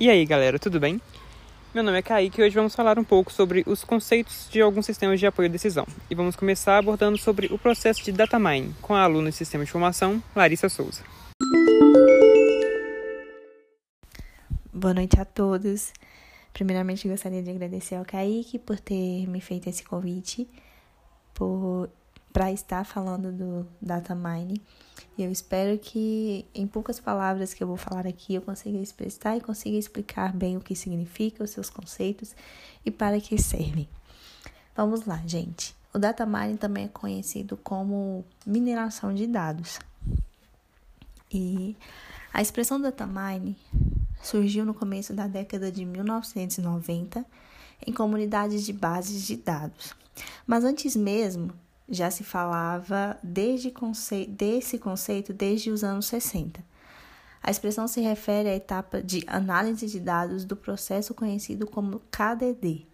E aí, galera, tudo bem? Meu nome é Kaique e hoje vamos falar um pouco sobre os conceitos de alguns sistemas de apoio à decisão. E vamos começar abordando sobre o processo de data mining com a aluna de Sistema de Informação, Larissa Souza. Boa noite a todos. Primeiramente, gostaria de agradecer ao Kaique por ter me feito esse convite, para estar falando do data mining. E eu espero que, em poucas palavras que eu vou falar aqui, eu consiga expressar e consiga explicar bem o que significa, os seus conceitos e para que servem. Vamos lá, gente. O data mining também é conhecido como mineração de dados. E a expressão data mining surgiu no começo da década de 1990 em comunidades de bases de dados. Mas antes mesmo já se falava desde conce... desse conceito desde os anos 60. A expressão se refere à etapa de análise de dados do processo conhecido como KDD,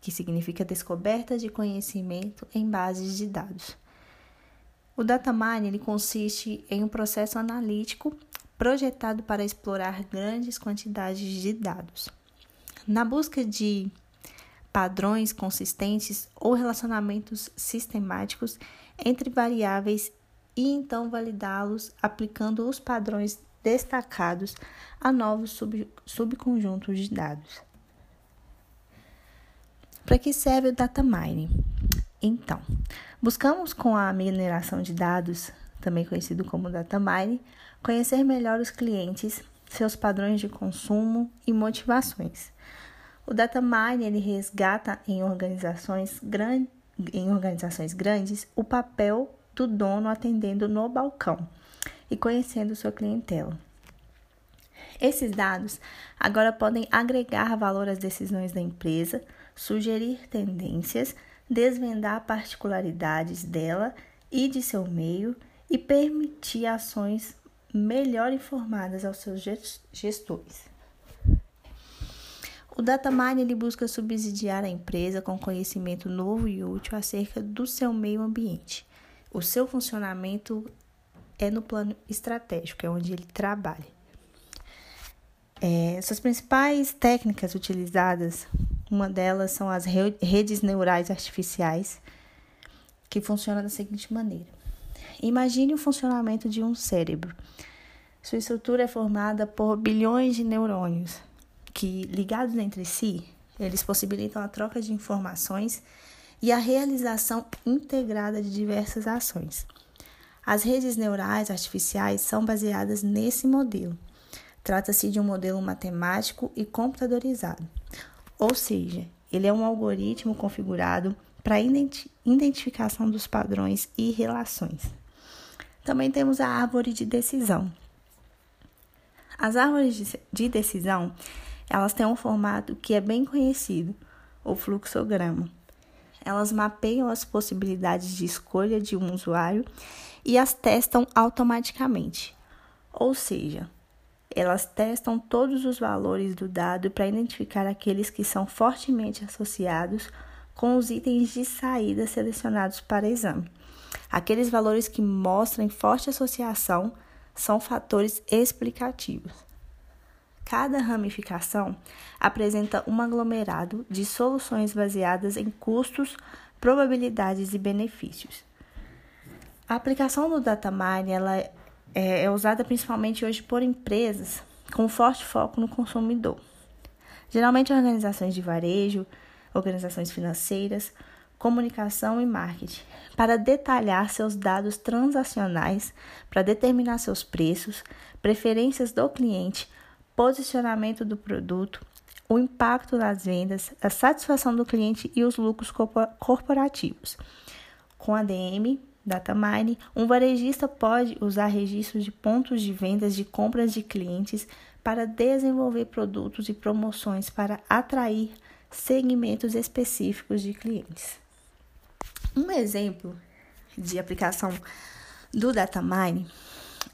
que significa descoberta de conhecimento em bases de dados. O data mining ele consiste em um processo analítico projetado para explorar grandes quantidades de dados. Na busca de padrões consistentes ou relacionamentos sistemáticos entre variáveis e então validá-los aplicando os padrões destacados a novos sub, subconjuntos de dados. Para que serve o data mining? Então, buscamos com a mineração de dados, também conhecido como data mining, conhecer melhor os clientes, seus padrões de consumo e motivações. O data mining ele resgata em organizações, gran... em organizações grandes o papel do dono atendendo no balcão e conhecendo sua clientela. Esses dados agora podem agregar valor às decisões da empresa, sugerir tendências, desvendar particularidades dela e de seu meio e permitir ações melhor informadas aos seus gestores. O data mining ele busca subsidiar a empresa com conhecimento novo e útil acerca do seu meio ambiente. O seu funcionamento é no plano estratégico, é onde ele trabalha. É, suas principais técnicas utilizadas, uma delas são as redes neurais artificiais, que funcionam da seguinte maneira. Imagine o funcionamento de um cérebro. Sua estrutura é formada por bilhões de neurônios, que, ligados entre si, eles possibilitam a troca de informações e a realização integrada de diversas ações. As redes neurais artificiais são baseadas nesse modelo. Trata-se de um modelo matemático e computadorizado, ou seja, ele é um algoritmo configurado para identificação dos padrões e relações. Também temos a árvore de decisão. As árvores de decisão elas têm um formato que é bem conhecido, o fluxograma. Elas mapeiam as possibilidades de escolha de um usuário e as testam automaticamente. Ou seja, elas testam todos os valores do dado para identificar aqueles que são fortemente associados com os itens de saída selecionados para exame. Aqueles valores que mostram forte associação são fatores explicativos. Cada ramificação apresenta um aglomerado de soluções baseadas em custos, probabilidades e benefícios. A aplicação do data mining ela é, é usada principalmente hoje por empresas com forte foco no consumidor. Geralmente organizações de varejo, organizações financeiras, comunicação e marketing, para detalhar seus dados transacionais, para determinar seus preços, preferências do cliente, posicionamento do produto, o impacto nas vendas, a satisfação do cliente e os lucros corporativos. Com a DM, Datamine, um varejista pode usar registros de pontos de vendas de compras de clientes para desenvolver produtos e promoções para atrair segmentos específicos de clientes. Um exemplo de aplicação do Datamine,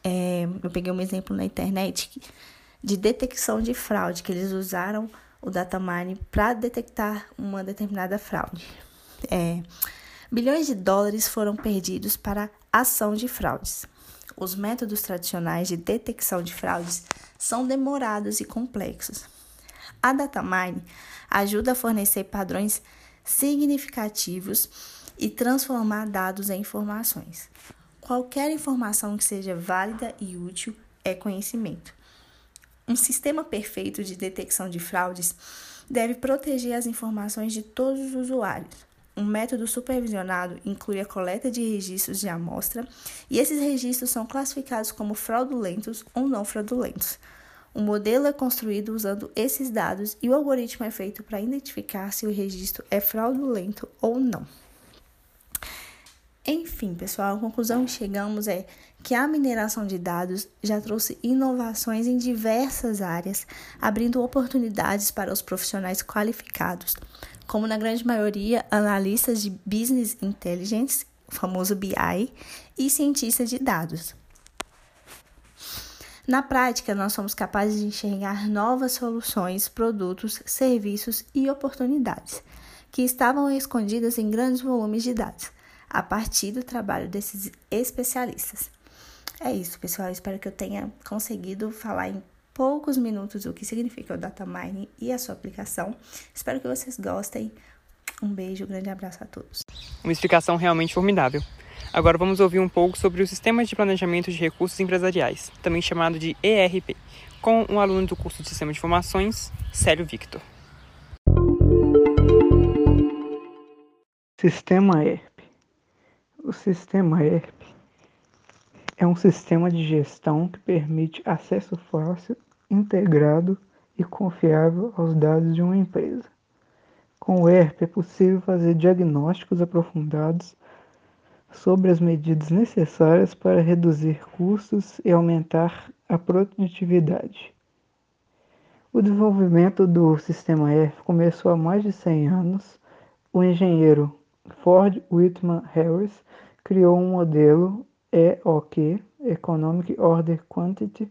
é, eu peguei um exemplo na internet que de detecção de fraude, que eles usaram o data mining para detectar uma determinada fraude. É, bilhões de dólares foram perdidos para ação de fraudes. Os métodos tradicionais de detecção de fraudes são demorados e complexos. A datamine ajuda a fornecer padrões significativos e transformar dados em informações. Qualquer informação que seja válida e útil é conhecimento. Um sistema perfeito de detecção de fraudes deve proteger as informações de todos os usuários. Um método supervisionado inclui a coleta de registros de amostra e esses registros são classificados como fraudulentos ou não fraudulentos. O modelo é construído usando esses dados e o algoritmo é feito para identificar se o registro é fraudulento ou não. Enfim, pessoal, a conclusão que chegamos é que a mineração de dados já trouxe inovações em diversas áreas, abrindo oportunidades para os profissionais qualificados, como na grande maioria analistas de business intelligence, o famoso BI, e cientistas de dados. Na prática, nós somos capazes de enxergar novas soluções, produtos, serviços e oportunidades que estavam escondidas em grandes volumes de dados a partir do trabalho desses especialistas. É isso, pessoal. Espero que eu tenha conseguido falar em poucos minutos o que significa o data mining e a sua aplicação. Espero que vocês gostem. Um beijo, um grande abraço a todos. Uma explicação realmente formidável. Agora vamos ouvir um pouco sobre o Sistema de Planejamento de Recursos Empresariais, também chamado de ERP, com um aluno do curso de Sistema de Informações, Célio Victor. Sistema ERP o sistema ERP é um sistema de gestão que permite acesso fácil, integrado e confiável aos dados de uma empresa. Com o ERP é possível fazer diagnósticos aprofundados sobre as medidas necessárias para reduzir custos e aumentar a produtividade. O desenvolvimento do sistema ERP começou há mais de 100 anos. O engenheiro Ford Whitman Harris criou um modelo EOQ, Economic Order Quantity,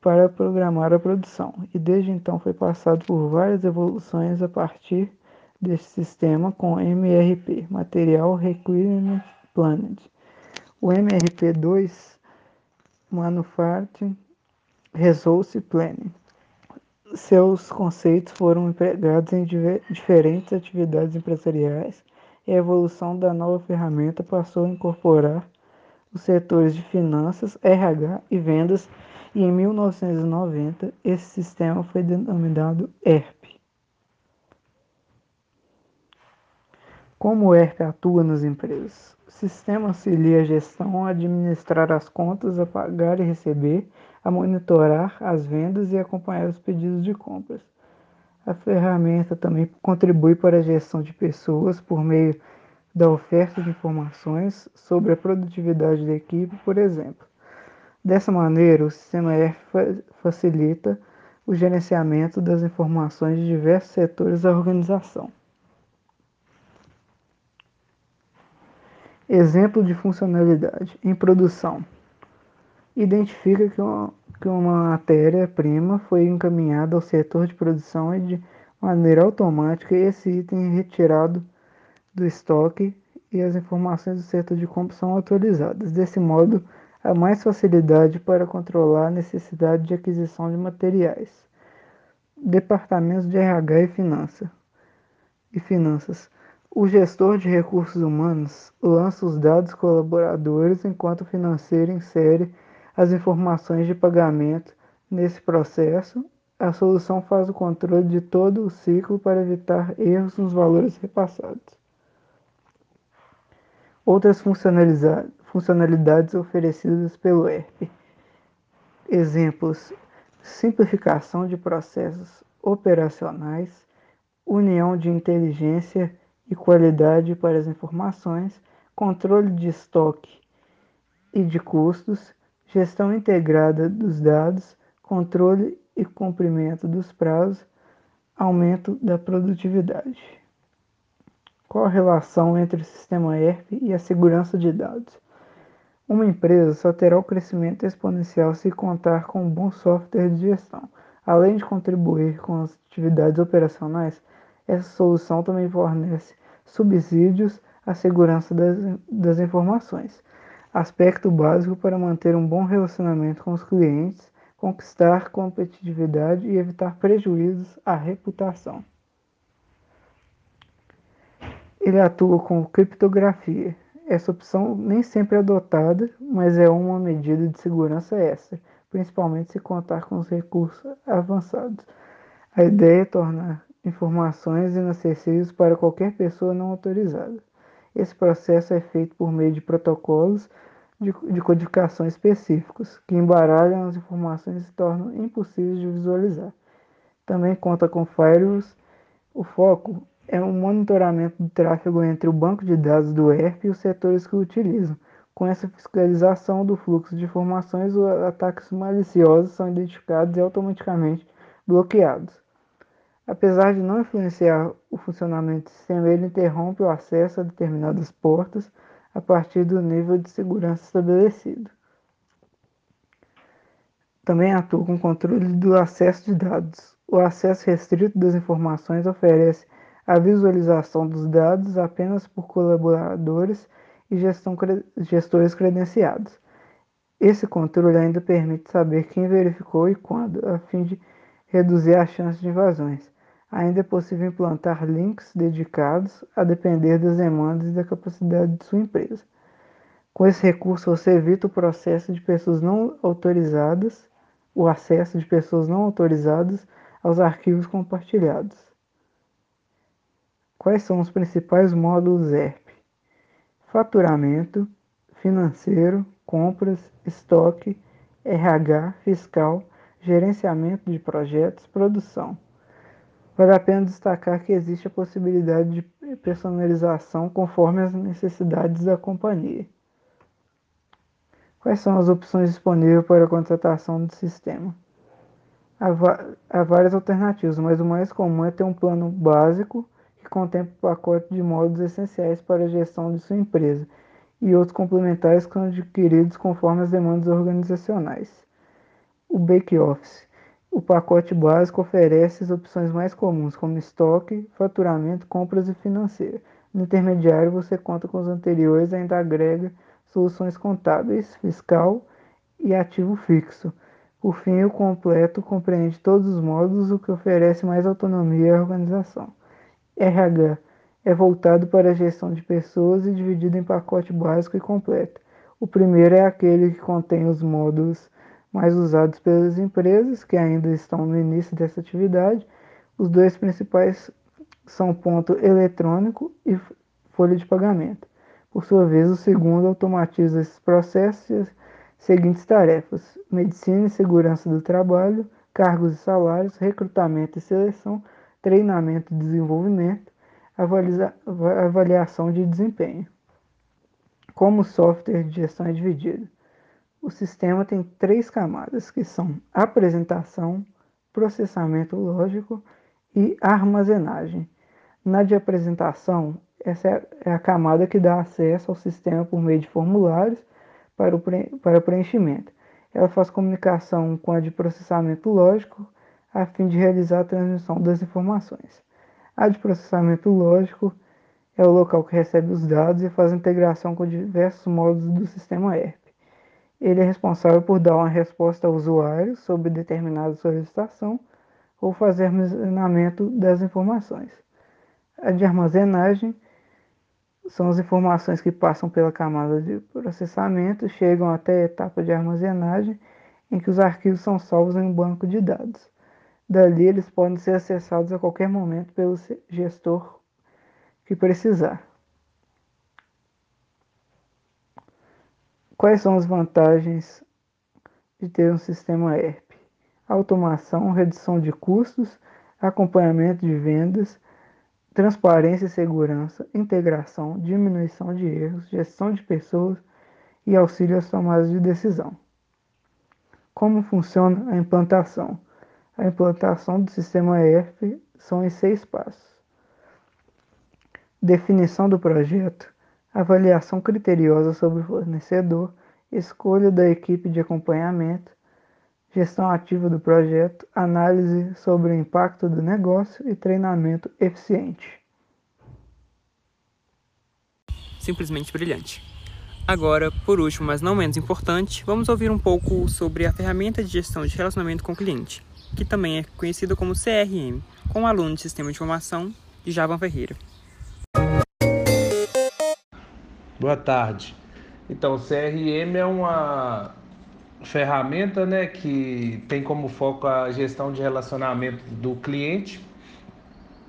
para programar a produção, e desde então foi passado por várias evoluções a partir desse sistema com MRP, Material Requirement Planning. O MRP2, Manufacturing Resource Planning. Seus conceitos foram empregados em diferentes atividades empresariais e a evolução da nova ferramenta passou a incorporar os setores de finanças, RH e vendas, e em 1990 esse sistema foi denominado ERP. Como o ERP atua nas empresas? O sistema auxilia a gestão a administrar as contas, a pagar e receber, a monitorar as vendas e acompanhar os pedidos de compras. A ferramenta também contribui para a gestão de pessoas por meio da oferta de informações sobre a produtividade da equipe, por exemplo. Dessa maneira, o sistema ERF facilita o gerenciamento das informações de diversos setores da organização. Exemplo de funcionalidade em produção. Identifica que uma, que uma matéria-prima foi encaminhada ao setor de produção e de maneira automática esse item é retirado do estoque e as informações do setor de compra são atualizadas. Desse modo, há mais facilidade para controlar a necessidade de aquisição de materiais. Departamentos de RH e Finança e Finanças. O gestor de recursos humanos lança os dados colaboradores enquanto o financeiro insere as informações de pagamento nesse processo. A solução faz o controle de todo o ciclo para evitar erros nos valores repassados. Outras funcionalidades oferecidas pelo ERP. Exemplos: simplificação de processos operacionais, união de inteligência e qualidade para as informações, controle de estoque e de custos, gestão integrada dos dados, controle e cumprimento dos prazos, aumento da produtividade. Qual a relação entre o sistema ERP e a segurança de dados? Uma empresa só terá o crescimento exponencial se contar com um bom software de gestão. Além de contribuir com as atividades operacionais, essa solução também fornece subsídios à segurança das, das informações aspecto básico para manter um bom relacionamento com os clientes, conquistar competitividade e evitar prejuízos à reputação. Ele atua com criptografia. Essa opção nem sempre é adotada, mas é uma medida de segurança extra, principalmente se contar com os recursos avançados. A ideia é tornar informações inacessíveis para qualquer pessoa não autorizada. Esse processo é feito por meio de protocolos de, de codificação específicos, que embaralham as informações e tornam impossíveis de visualizar. Também conta com firewalls. O foco é um monitoramento do tráfego entre o banco de dados do ERP e os setores que o utilizam. Com essa fiscalização do fluxo de informações, os ataques maliciosos são identificados e automaticamente bloqueados. Apesar de não influenciar o funcionamento do sistema, ele interrompe o acesso a determinadas portas a partir do nível de segurança estabelecido. Também atua com controle do acesso de dados. O acesso restrito das informações oferece a visualização dos dados apenas por colaboradores e gestão, gestores credenciados. Esse controle ainda permite saber quem verificou e quando, a fim de reduzir a chance de invasões. Ainda é possível implantar links dedicados a depender das demandas e da capacidade de sua empresa. Com esse recurso, você evita o processo de pessoas não autorizadas, o acesso de pessoas não autorizadas aos arquivos compartilhados. Quais são os principais módulos ERP? Faturamento, financeiro, compras, estoque, RH, fiscal, gerenciamento de projetos, produção. Vale a pena destacar que existe a possibilidade de personalização conforme as necessidades da companhia. Quais são as opções disponíveis para a contratação do sistema? Há, várias alternativas, mas o mais comum é ter um plano básico que contempla o pacote de modos essenciais para a gestão de sua empresa e outros complementares que são adquiridos conforme as demandas organizacionais. O Bake-Office. O pacote básico oferece as opções mais comuns, como estoque, faturamento, compras e financeiro. No intermediário, você conta com os anteriores e ainda agrega soluções contábeis, fiscal e ativo fixo. Por fim, o completo compreende todos os módulos, o que oferece mais autonomia à organização. RH é voltado para a gestão de pessoas e dividido em pacote básico e completo. O primeiro é aquele que contém os módulos mais usados pelas empresas que ainda estão no início dessa atividade. Os dois principais são ponto eletrônico e folha de pagamento. Por sua vez, o segundo automatiza esses processos e as seguintes tarefas: medicina e segurança do trabalho, cargos e salários, recrutamento e seleção, treinamento e desenvolvimento, avaliação de desempenho. Como software de gestão é dividido? O sistema tem três camadas, que são apresentação, processamento lógico e armazenagem. Na de apresentação, essa é a camada que dá acesso ao sistema por meio de formulários para o, para o preenchimento. Ela faz comunicação com a de processamento lógico, a fim de realizar a transmissão das informações. A de processamento lógico é o local que recebe os dados e faz integração com diversos módulos do sistema ERP. Ele é responsável por dar uma resposta ao usuário sobre determinada solicitação ou fazer armazenamento das informações. A de armazenagem são as informações que passam pela camada de processamento, chegam até a etapa de armazenagem, em que os arquivos são salvos em um banco de dados. Dali, eles podem ser acessados a qualquer momento pelo gestor que precisar. Quais são as vantagens de ter um sistema ERP? Automação, redução de custos, acompanhamento de vendas, transparência e segurança, integração, diminuição de erros, gestão de pessoas e auxílio às tomadas de decisão. Como funciona a implantação? A implantação do sistema ERP são em seis passos. Definição do projeto, avaliação criteriosa sobre o fornecedor, escolha da equipe de acompanhamento, gestão ativa do projeto, análise sobre o impacto do negócio e treinamento eficiente. Simplesmente brilhante. Agora, por último, mas não menos importante, vamos ouvir um pouco sobre a ferramenta de gestão de relacionamento com o cliente, que também é conhecida como CRM, com o aluno de Sistema de Informação de Javan Ferreira. Boa tarde. Então, CRM é uma ferramenta né, que tem como foco a gestão de relacionamento do cliente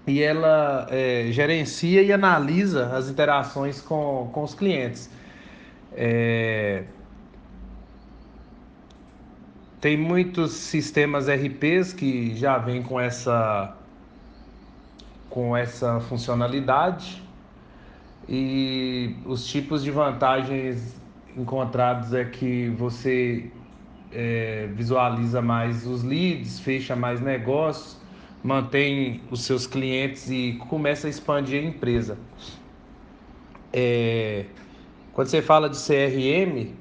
e ela é, gerencia e analisa as interações com, com os clientes. É, tem muitos sistemas RPs que já vêm com essa, com essa funcionalidade e os tipos de vantagens encontrados é que você é, visualiza mais os leads, fecha mais negócios, mantém os seus clientes e começa a expandir a empresa. É, quando você fala de CRM,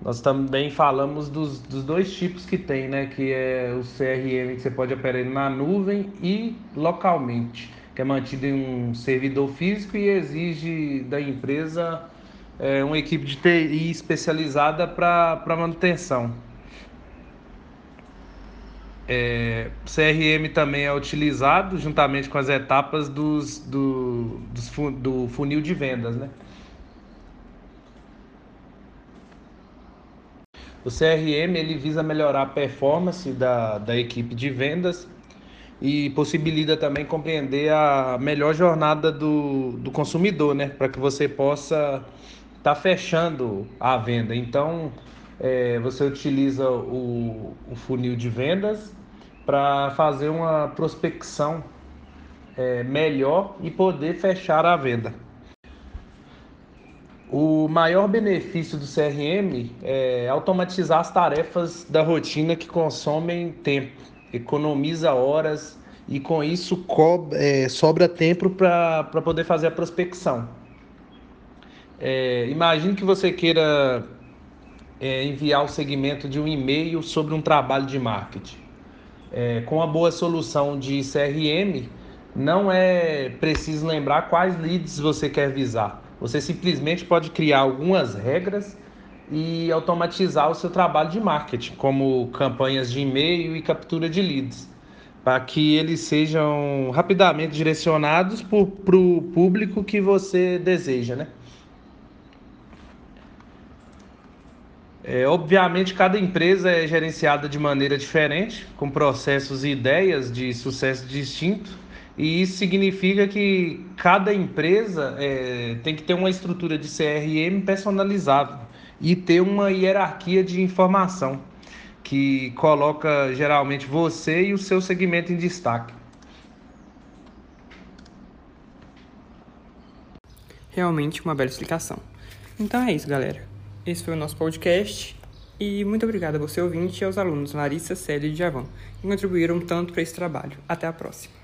nós também falamos dos, dos dois tipos que tem, né? Que é o CRM que você pode operar na nuvem e localmente, que é mantido em um servidor físico e exige da empresa é, uma equipe de TI especializada para manutenção. É, CRM também é utilizado juntamente com as etapas dos, do, dos, do funil de vendas, né? O CRM ele visa melhorar a performance da, da equipe de vendas e possibilita também compreender a melhor jornada do, do consumidor, né? Para que você possa estar tá fechando a venda. Então, é, você utiliza o, o funil de vendas para fazer uma prospecção é, melhor e poder fechar a venda. O maior benefício do CRM é automatizar as tarefas da rotina que consomem tempo, economiza horas e com isso é, sobra tempo para poder fazer a prospecção. É, imagine que você queira é, enviar o segmento de um e-mail sobre um trabalho de marketing é, com a boa solução de CRM, não é preciso lembrar quais leads você quer visar. Você simplesmente pode criar algumas regras e automatizar o seu trabalho de marketing, como campanhas de e-mail e captura de leads, para que eles sejam rapidamente direcionados para o público que você deseja, né? É, obviamente, cada empresa é gerenciada de maneira diferente, com processos e ideias de sucesso distintos, e isso significa que cada empresa é, tem que ter uma estrutura de CRM personalizável e ter uma hierarquia de informação que coloca geralmente você e o seu segmento em destaque. Realmente uma bela explicação. Então é isso, galera. Esse foi o nosso podcast. E muito obrigado a você ouvinte e aos alunos Larissa, Célia e Javan, que contribuíram tanto para esse trabalho. Até a próxima.